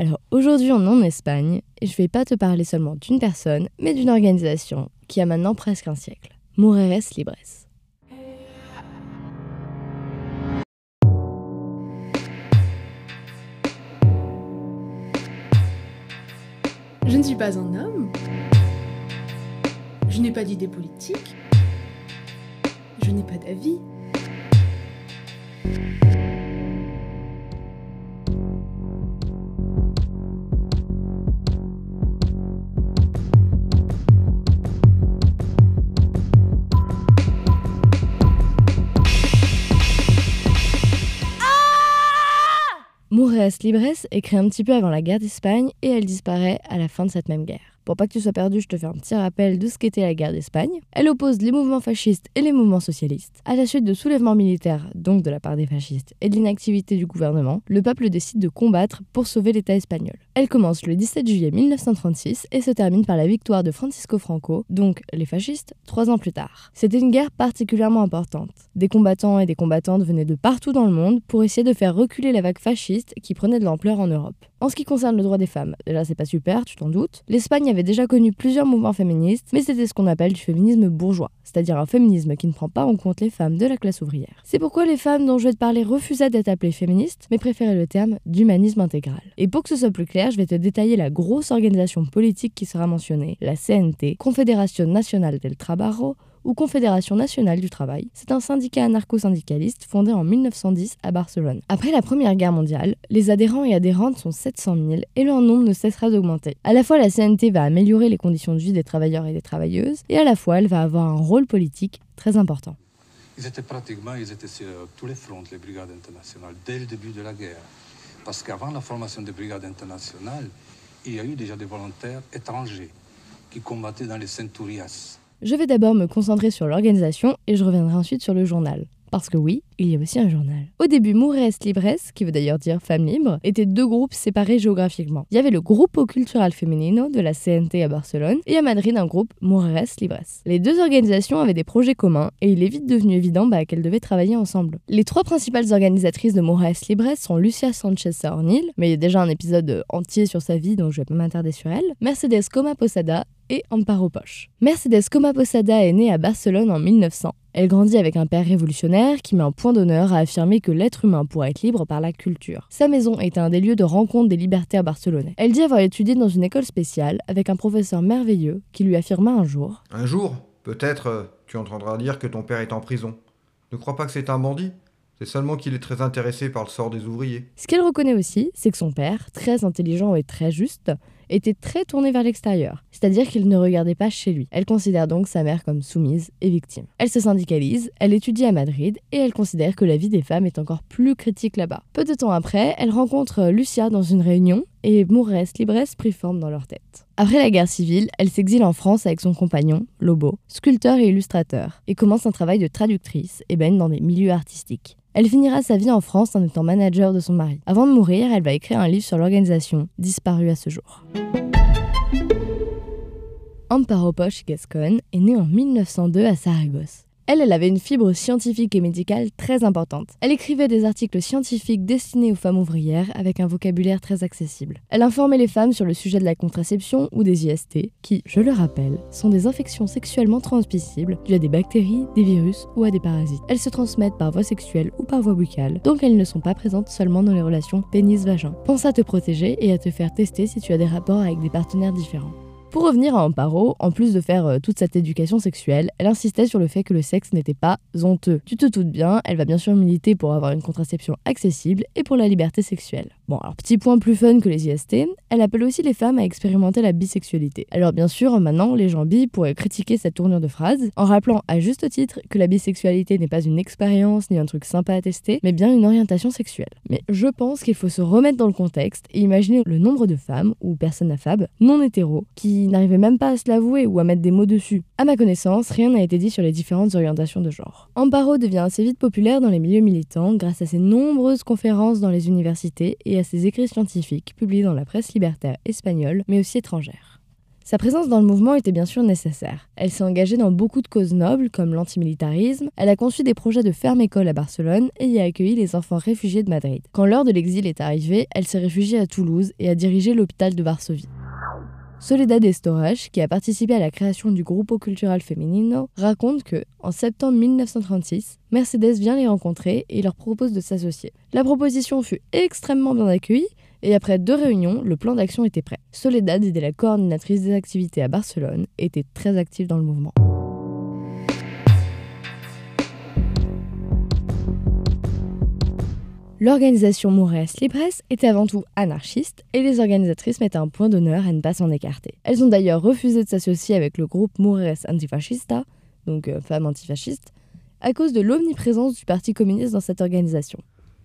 Alors aujourd'hui on est en Espagne et je vais pas te parler seulement d'une personne, mais d'une organisation qui a maintenant presque un siècle. Mujeres Libres. Je ne suis pas un homme. Je n'ai pas d'idée politique. Je n'ai pas d'avis. Libres est créée un petit peu avant la guerre d'Espagne et elle disparaît à la fin de cette même guerre. Pour pas que tu sois perdu, je te fais un petit rappel de ce qu'était la guerre d'Espagne. Elle oppose les mouvements fascistes et les mouvements socialistes. À la suite de soulèvements militaires, donc de la part des fascistes, et de l'inactivité du gouvernement, le peuple décide de combattre pour sauver l'État espagnol. Elle commence le 17 juillet 1936 et se termine par la victoire de Francisco Franco, donc les fascistes, trois ans plus tard. C'était une guerre particulièrement importante. Des combattants et des combattantes venaient de partout dans le monde pour essayer de faire reculer la vague fasciste qui prenait de l'ampleur en Europe. En ce qui concerne le droit des femmes, déjà c'est pas super, tu t'en doutes. L'Espagne avait déjà connu plusieurs mouvements féministes, mais c'était ce qu'on appelle du féminisme bourgeois, c'est-à-dire un féminisme qui ne prend pas en compte les femmes de la classe ouvrière. C'est pourquoi les femmes dont je vais te parler refusaient d'être appelées féministes, mais préféraient le terme d'humanisme intégral. Et pour que ce soit plus clair, je vais te détailler la grosse organisation politique qui sera mentionnée, la CNT, Confédération Nacional del Trabajo, ou Confédération nationale du travail. C'est un syndicat anarcho-syndicaliste fondé en 1910 à Barcelone. Après la Première Guerre mondiale, les adhérents et adhérentes sont 700 000 et leur nombre ne cessera d'augmenter. À la fois, la CNT va améliorer les conditions de vie des travailleurs et des travailleuses, et à la fois, elle va avoir un rôle politique très important. Ils étaient pratiquement, ils étaient sur tous les fronts, les brigades internationales, dès le début de la guerre. Parce qu'avant la formation des brigades internationales, il y a eu déjà des volontaires étrangers qui combattaient dans les Centurias. Je vais d'abord me concentrer sur l'organisation et je reviendrai ensuite sur le journal. Parce que oui, il y a aussi un journal. Au début, Mujeres Libres, qui veut d'ailleurs dire Femmes Libres, étaient deux groupes séparés géographiquement. Il y avait le Grupo Cultural Femenino de la CNT à Barcelone et à Madrid un groupe Mujeres Libres. Les deux organisations avaient des projets communs et il est vite devenu évident bah, qu'elles devaient travailler ensemble. Les trois principales organisatrices de Mujeres Libres sont Lucia Sanchez Saornil, mais il y a déjà un épisode entier sur sa vie donc je vais pas m'attarder sur elle, Mercedes Coma Posada et Amparo Poche. Mercedes Coma Posada est née à Barcelone en 1900. Elle grandit avec un père révolutionnaire qui met un point d'honneur à affirmer que l'être humain pourrait être libre par la culture. Sa maison est un des lieux de rencontre des libertaires barcelonais. Elle dit avoir étudié dans une école spéciale avec un professeur merveilleux qui lui affirma un jour Un jour, peut-être, tu entendras dire que ton père est en prison. Ne crois pas que c'est un bandit c'est seulement qu'il est très intéressé par le sort des ouvriers. Ce qu'elle reconnaît aussi, c'est que son père, très intelligent et très juste, était très tourné vers l'extérieur, c'est-à-dire qu'il ne regardait pas chez lui. Elle considère donc sa mère comme soumise et victime. Elle se syndicalise, elle étudie à Madrid et elle considère que la vie des femmes est encore plus critique là-bas. Peu de temps après, elle rencontre Lucia dans une réunion et Mourès Libres prit forme dans leur tête. Après la guerre civile, elle s'exile en France avec son compagnon, Lobo, sculpteur et illustrateur, et commence un travail de traductrice et baigne dans des milieux artistiques. Elle finira sa vie en France en étant manager de son mari. Avant de mourir, elle va écrire un livre sur l'organisation, disparu à ce jour. Amparo Poche Gascon est née en 1902 à Saragosse. Elle, elle avait une fibre scientifique et médicale très importante. Elle écrivait des articles scientifiques destinés aux femmes ouvrières avec un vocabulaire très accessible. Elle informait les femmes sur le sujet de la contraception ou des IST, qui, je le rappelle, sont des infections sexuellement transmissibles dues à des bactéries, des virus ou à des parasites. Elles se transmettent par voie sexuelle ou par voie buccale, donc elles ne sont pas présentes seulement dans les relations pénis-vagin. Pense à te protéger et à te faire tester si tu as des rapports avec des partenaires différents. Pour revenir à Amparo, en plus de faire euh, toute cette éducation sexuelle, elle insistait sur le fait que le sexe n'était pas honteux. Tu te doutes bien, elle va bien sûr militer pour avoir une contraception accessible et pour la liberté sexuelle. Bon, alors petit point plus fun que les IST, elle appelle aussi les femmes à expérimenter la bisexualité. Alors bien sûr, maintenant, les gens bi pourraient critiquer cette tournure de phrase en rappelant à juste titre que la bisexualité n'est pas une expérience ni un truc sympa à tester, mais bien une orientation sexuelle. Mais je pense qu'il faut se remettre dans le contexte et imaginer le nombre de femmes ou personnes affab non hétéros qui n'arrivaient même pas à se l'avouer ou à mettre des mots dessus. À ma connaissance, rien n'a été dit sur les différentes orientations de genre. Amparo devient assez vite populaire dans les milieux militants grâce à ses nombreuses conférences dans les universités et à ses écrits scientifiques publiés dans la presse libertaire espagnole mais aussi étrangère. Sa présence dans le mouvement était bien sûr nécessaire. Elle s'est engagée dans beaucoup de causes nobles comme l'antimilitarisme, elle a conçu des projets de ferme-école à Barcelone et y a accueilli les enfants réfugiés de Madrid. Quand l'heure de l'exil est arrivée, elle s'est réfugiée à Toulouse et a dirigé l'hôpital de Varsovie. Soledad Estorach, qui a participé à la création du Grupo Cultural Femenino, raconte que, en septembre 1936, Mercedes vient les rencontrer et leur propose de s'associer. La proposition fut extrêmement bien accueillie et après deux réunions, le plan d'action était prêt. Soledad était la coordinatrice des activités à Barcelone et était très active dans le mouvement. L'organisation Moures Libres était avant tout anarchiste et les organisatrices mettaient un point d'honneur à ne pas s'en écarter. Elles ont d'ailleurs refusé de s'associer avec le groupe Moures Antifascista, donc euh, femmes antifascistes, à cause de l'omniprésence du Parti communiste dans cette organisation.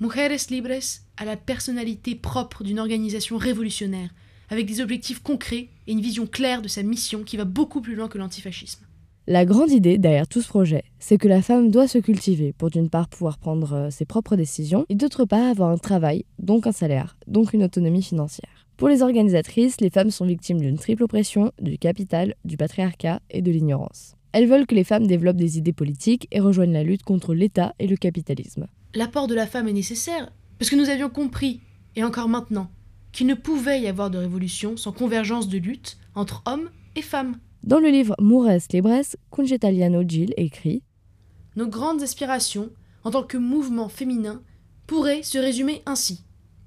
Mujeres Libres a la personnalité propre d'une organisation révolutionnaire, avec des objectifs concrets et une vision claire de sa mission qui va beaucoup plus loin que l'antifascisme. La grande idée derrière tout ce projet, c'est que la femme doit se cultiver pour d'une part pouvoir prendre euh, ses propres décisions et d'autre part avoir un travail, donc un salaire, donc une autonomie financière. Pour les organisatrices, les femmes sont victimes d'une triple oppression, du capital, du patriarcat et de l'ignorance. Elles veulent que les femmes développent des idées politiques et rejoignent la lutte contre l'État et le capitalisme. L'apport de la femme est nécessaire parce que nous avions compris, et encore maintenant, qu'il ne pouvait y avoir de révolution sans convergence de lutte entre hommes et femmes. Dans le livre Mures Libres, Congetaliano Gil écrit Nos grandes aspirations, en tant que mouvement féminin, pourraient se résumer ainsi.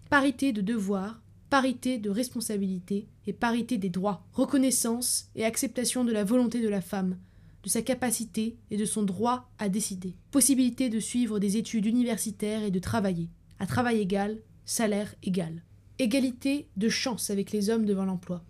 Parité de devoirs, parité de responsabilités et parité des droits, reconnaissance et acceptation de la volonté de la femme, de sa capacité et de son droit à décider, possibilité de suivre des études universitaires et de travailler, à travail égal, salaire égal, égalité de chance avec les hommes devant l'emploi,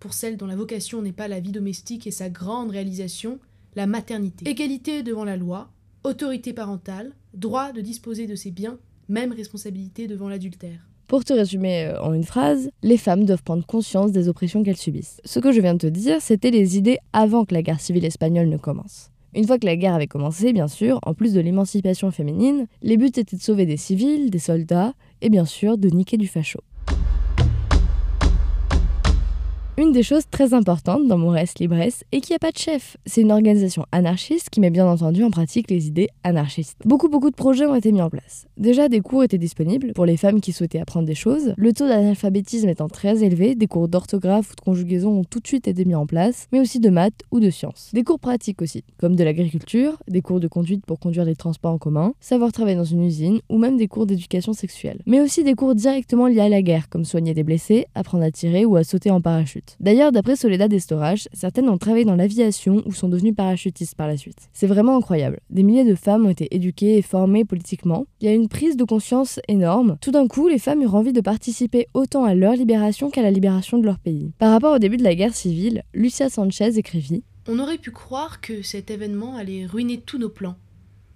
pour celles dont la vocation n'est pas la vie domestique et sa grande réalisation, la maternité. Égalité devant la loi, autorité parentale, droit de disposer de ses biens, même responsabilité devant l'adultère. Pour te résumer euh, en une phrase, les femmes doivent prendre conscience des oppressions qu'elles subissent. Ce que je viens de te dire, c'était les idées avant que la guerre civile espagnole ne commence. Une fois que la guerre avait commencé, bien sûr, en plus de l'émancipation féminine, les buts étaient de sauver des civils, des soldats, et bien sûr de niquer du facho. Une des choses très importantes dans Mores Libres est qu'il n'y a pas de chef. C'est une organisation anarchiste qui met bien entendu en pratique les idées anarchistes. Beaucoup beaucoup de projets ont été mis en place. Déjà, des cours étaient disponibles pour les femmes qui souhaitaient apprendre des choses. Le taux d'analphabétisme étant très élevé, des cours d'orthographe ou de conjugaison ont tout de suite été mis en place, mais aussi de maths ou de sciences. Des cours pratiques aussi, comme de l'agriculture, des cours de conduite pour conduire les transports en commun, savoir travailler dans une usine ou même des cours d'éducation sexuelle. Mais aussi des cours directement liés à la guerre, comme soigner des blessés, apprendre à tirer ou à sauter en parachute. D'ailleurs, d'après Soledad Estorage, certaines ont travaillé dans l'aviation ou sont devenues parachutistes par la suite. C'est vraiment incroyable. Des milliers de femmes ont été éduquées et formées politiquement. Il y a une prise de conscience énorme. Tout d'un coup, les femmes eurent envie de participer autant à leur libération qu'à la libération de leur pays. Par rapport au début de la guerre civile, Lucia Sanchez écrivit On aurait pu croire que cet événement allait ruiner tous nos plans,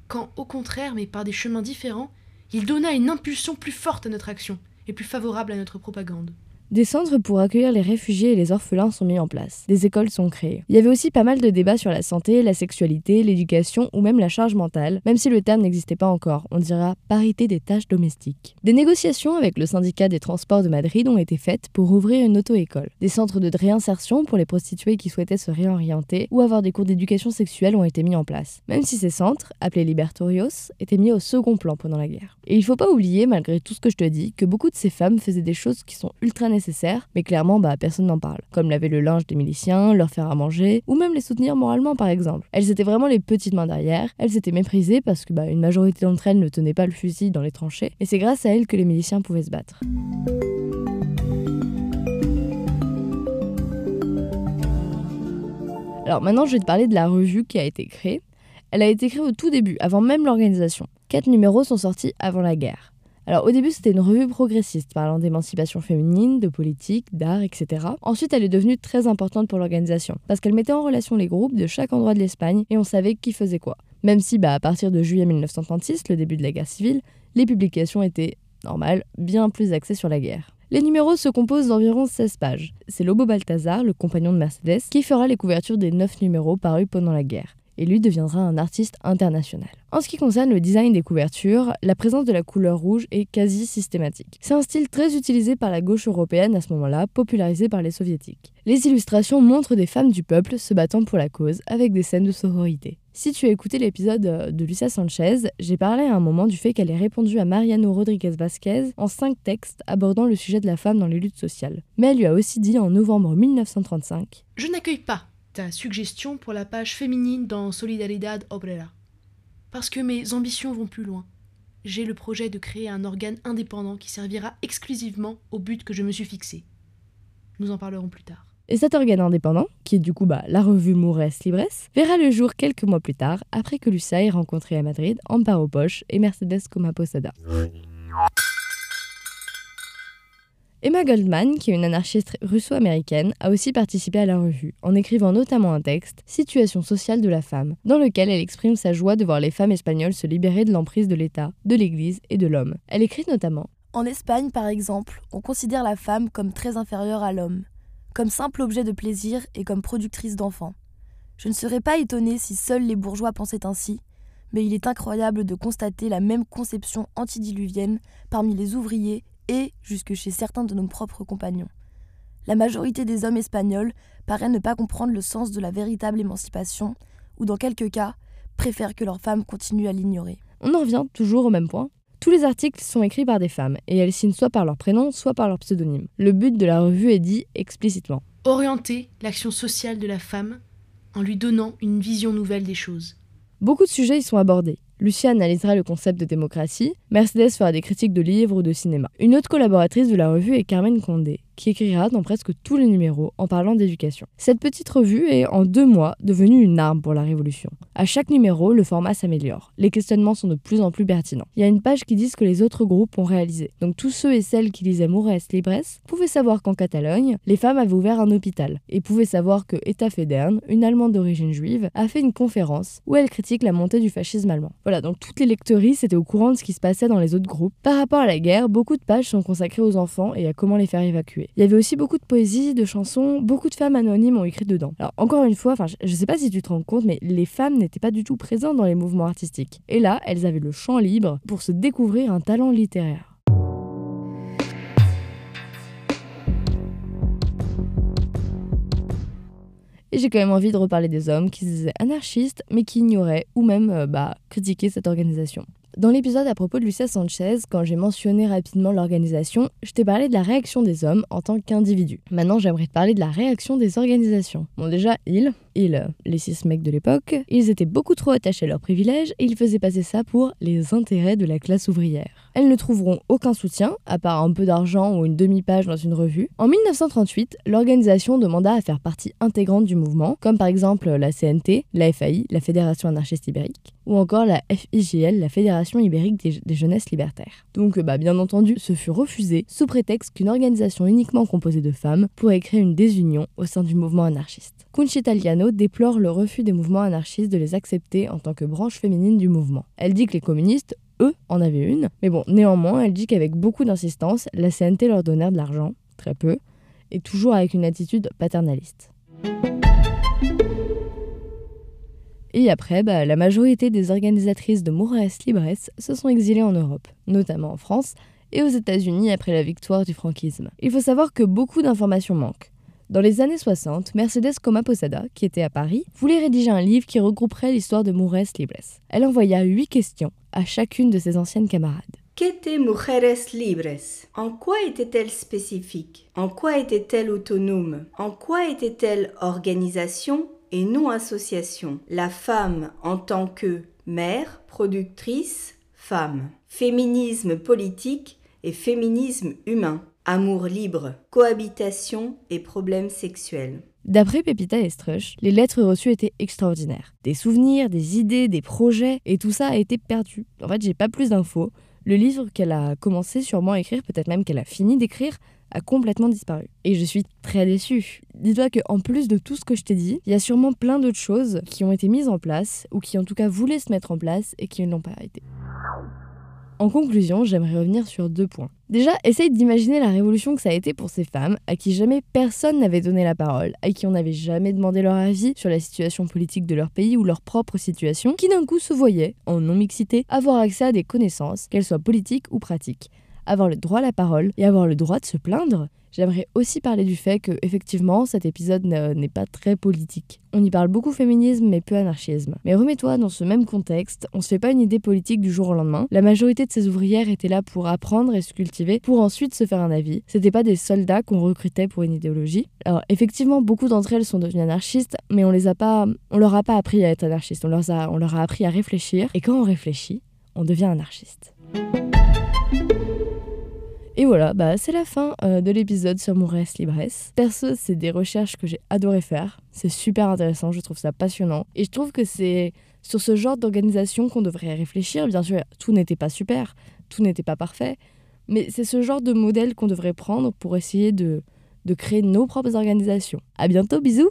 quand au contraire, mais par des chemins différents, il donna une impulsion plus forte à notre action et plus favorable à notre propagande. Des centres pour accueillir les réfugiés et les orphelins sont mis en place. Des écoles sont créées. Il y avait aussi pas mal de débats sur la santé, la sexualité, l'éducation ou même la charge mentale, même si le terme n'existait pas encore. On dira parité des tâches domestiques. Des négociations avec le syndicat des transports de Madrid ont été faites pour ouvrir une auto-école. Des centres de réinsertion pour les prostituées qui souhaitaient se réorienter ou avoir des cours d'éducation sexuelle ont été mis en place. Même si ces centres, appelés libertorios, étaient mis au second plan pendant la guerre. Et il faut pas oublier, malgré tout ce que je te dis, que beaucoup de ces femmes faisaient des choses qui sont ultra nécessaires mais clairement, bah, personne n'en parle. Comme laver le linge des miliciens, leur faire à manger, ou même les soutenir moralement par exemple. Elles étaient vraiment les petites mains derrière, elles étaient méprisées parce que bah, une majorité d'entre elles ne tenaient pas le fusil dans les tranchées, et c'est grâce à elles que les miliciens pouvaient se battre. Alors maintenant, je vais te parler de la revue qui a été créée. Elle a été créée au tout début, avant même l'organisation. Quatre numéros sont sortis avant la guerre. Alors au début c'était une revue progressiste parlant d'émancipation féminine, de politique, d'art, etc. Ensuite elle est devenue très importante pour l'organisation parce qu'elle mettait en relation les groupes de chaque endroit de l'Espagne et on savait qui faisait quoi. Même si bah, à partir de juillet 1936, le début de la guerre civile, les publications étaient normales, bien plus axées sur la guerre. Les numéros se composent d'environ 16 pages. C'est Lobo Balthazar, le compagnon de Mercedes, qui fera les couvertures des 9 numéros parus pendant la guerre. Et lui deviendra un artiste international. En ce qui concerne le design des couvertures, la présence de la couleur rouge est quasi systématique. C'est un style très utilisé par la gauche européenne à ce moment-là, popularisé par les soviétiques. Les illustrations montrent des femmes du peuple se battant pour la cause, avec des scènes de sororité. Si tu as écouté l'épisode euh, de Lucia Sanchez, j'ai parlé à un moment du fait qu'elle ait répondu à Mariano Rodriguez Vasquez en cinq textes abordant le sujet de la femme dans les luttes sociales. Mais elle lui a aussi dit en novembre 1935 Je n'accueille pas ta suggestion pour la page féminine dans Solidaridad Obrera. Parce que mes ambitions vont plus loin. J'ai le projet de créer un organe indépendant qui servira exclusivement au but que je me suis fixé. Nous en parlerons plus tard. Et cet organe indépendant, qui est du coup bah, la revue Moures Libres, verra le jour quelques mois plus tard, après que Lucia ait rencontré à Madrid Amparo Poche et Mercedes Coma Posada. Emma Goldman, qui est une anarchiste russo-américaine, a aussi participé à la revue, en écrivant notamment un texte, Situation sociale de la femme, dans lequel elle exprime sa joie de voir les femmes espagnoles se libérer de l'emprise de l'État, de l'Église et de l'homme. Elle écrit notamment En Espagne, par exemple, on considère la femme comme très inférieure à l'homme, comme simple objet de plaisir et comme productrice d'enfants. Je ne serais pas étonnée si seuls les bourgeois pensaient ainsi, mais il est incroyable de constater la même conception antidiluvienne parmi les ouvriers et jusque chez certains de nos propres compagnons. La majorité des hommes espagnols paraît ne pas comprendre le sens de la véritable émancipation, ou dans quelques cas, préfèrent que leurs femmes continuent à l'ignorer. On en revient toujours au même point. Tous les articles sont écrits par des femmes, et elles signent soit par leur prénom, soit par leur pseudonyme. Le but de la revue est dit explicitement. Orienter l'action sociale de la femme en lui donnant une vision nouvelle des choses. Beaucoup de sujets y sont abordés. Lucia analysera le concept de démocratie, Mercedes fera des critiques de livres ou de cinéma. Une autre collaboratrice de la revue est Carmen Condé, qui écrira dans presque tous les numéros en parlant d'éducation. Cette petite revue est en deux mois devenue une arme pour la Révolution. À chaque numéro, le format s'améliore. Les questionnements sont de plus en plus pertinents. Il y a une page qui dit ce que les autres groupes ont réalisé. Donc tous ceux et celles qui lisaient Moures Libres pouvaient savoir qu'en Catalogne, les femmes avaient ouvert un hôpital et pouvaient savoir que Etta Federn, une Allemande d'origine juive, a fait une conférence où elle critique la montée du fascisme allemand. Voilà, donc toutes les lectrices étaient au courant de ce qui se passait dans les autres groupes. Par rapport à la guerre, beaucoup de pages sont consacrées aux enfants et à comment les faire évacuer. Il y avait aussi beaucoup de poésie, de chansons, beaucoup de femmes anonymes ont écrit dedans. Alors encore une fois, je, je sais pas si tu te rends compte, mais les femmes n'étaient pas du tout présentes dans les mouvements artistiques. Et là, elles avaient le champ libre pour se découvrir un talent littéraire. Et j'ai quand même envie de reparler des hommes qui se disaient anarchistes, mais qui ignoraient ou même euh, bah, critiquaient cette organisation. Dans l'épisode à propos de Lucia Sanchez, quand j'ai mentionné rapidement l'organisation, je t'ai parlé de la réaction des hommes en tant qu'individus. Maintenant, j'aimerais te parler de la réaction des organisations. Bon, déjà, ils, ils, les six mecs de l'époque, ils étaient beaucoup trop attachés à leurs privilèges et ils faisaient passer ça pour les intérêts de la classe ouvrière. Elles ne trouveront aucun soutien, à part un peu d'argent ou une demi-page dans une revue. En 1938, l'organisation demanda à faire partie intégrante du mouvement, comme par exemple la CNT, la FAI, la Fédération anarchiste ibérique, ou encore la FIGL, la Fédération ibérique des, jeunesses libertaires. Donc, bah, bien entendu, ce fut refusé sous prétexte qu'une organisation uniquement composée de femmes pourrait créer une désunion au sein du mouvement anarchiste. Conchita Liano déplore le refus des mouvements anarchistes de les accepter en tant que branche féminine du mouvement. Elle dit que les communistes, eux, en avaient une, mais bon, néanmoins, elle dit qu'avec beaucoup d'insistance, la CNT leur donnèrent de l'argent, très peu, et toujours avec une attitude paternaliste. Et après, bah, la majorité des organisatrices de Moures Libres se sont exilées en Europe, notamment en France et aux États-Unis après la victoire du franquisme. Il faut savoir que beaucoup d'informations manquent. Dans les années 60, Mercedes Coma Posada, qui était à Paris, voulait rédiger un livre qui regrouperait l'histoire de Moures Libres. Elle envoya huit questions à chacune de ses anciennes camarades. Qu'étaient Mujeres Libres? En quoi était-elle spécifique? En quoi était-elle autonome? En quoi était-elle organisation et non-association. La femme en tant que mère, productrice, femme. Féminisme politique et féminisme humain. Amour libre, cohabitation et problèmes sexuels. D'après Pepita Estruch, les lettres reçues étaient extraordinaires. Des souvenirs, des idées, des projets, et tout ça a été perdu. En fait, j'ai pas plus d'infos. Le livre qu'elle a commencé sûrement à écrire, peut-être même qu'elle a fini d'écrire, a complètement disparu. Et je suis très déçue. Dis-toi qu'en plus de tout ce que je t'ai dit, il y a sûrement plein d'autres choses qui ont été mises en place, ou qui en tout cas voulaient se mettre en place et qui ne l'ont pas été. En conclusion, j'aimerais revenir sur deux points. Déjà, essaye d'imaginer la révolution que ça a été pour ces femmes, à qui jamais personne n'avait donné la parole, à qui on n'avait jamais demandé leur avis sur la situation politique de leur pays ou leur propre situation, qui d'un coup se voyaient, en non-mixité, avoir accès à des connaissances, qu'elles soient politiques ou pratiques avoir le droit à la parole et avoir le droit de se plaindre. J'aimerais aussi parler du fait que, effectivement, cet épisode n'est pas très politique. On y parle beaucoup féminisme mais peu anarchisme. Mais remets-toi dans ce même contexte, on se fait pas une idée politique du jour au lendemain. La majorité de ces ouvrières étaient là pour apprendre et se cultiver, pour ensuite se faire un avis. C'était pas des soldats qu'on recrutait pour une idéologie. Alors effectivement, beaucoup d'entre elles sont devenues anarchistes, mais on les a pas, on leur a pas appris à être anarchistes. On leur a, on leur a appris à réfléchir. Et quand on réfléchit, on devient anarchiste. Et voilà, bah, c'est la fin euh, de l'épisode sur mon res libres. Perso, c'est des recherches que j'ai adoré faire. C'est super intéressant, je trouve ça passionnant. Et je trouve que c'est sur ce genre d'organisation qu'on devrait réfléchir. Bien sûr, tout n'était pas super, tout n'était pas parfait. Mais c'est ce genre de modèle qu'on devrait prendre pour essayer de, de créer nos propres organisations. À bientôt, bisous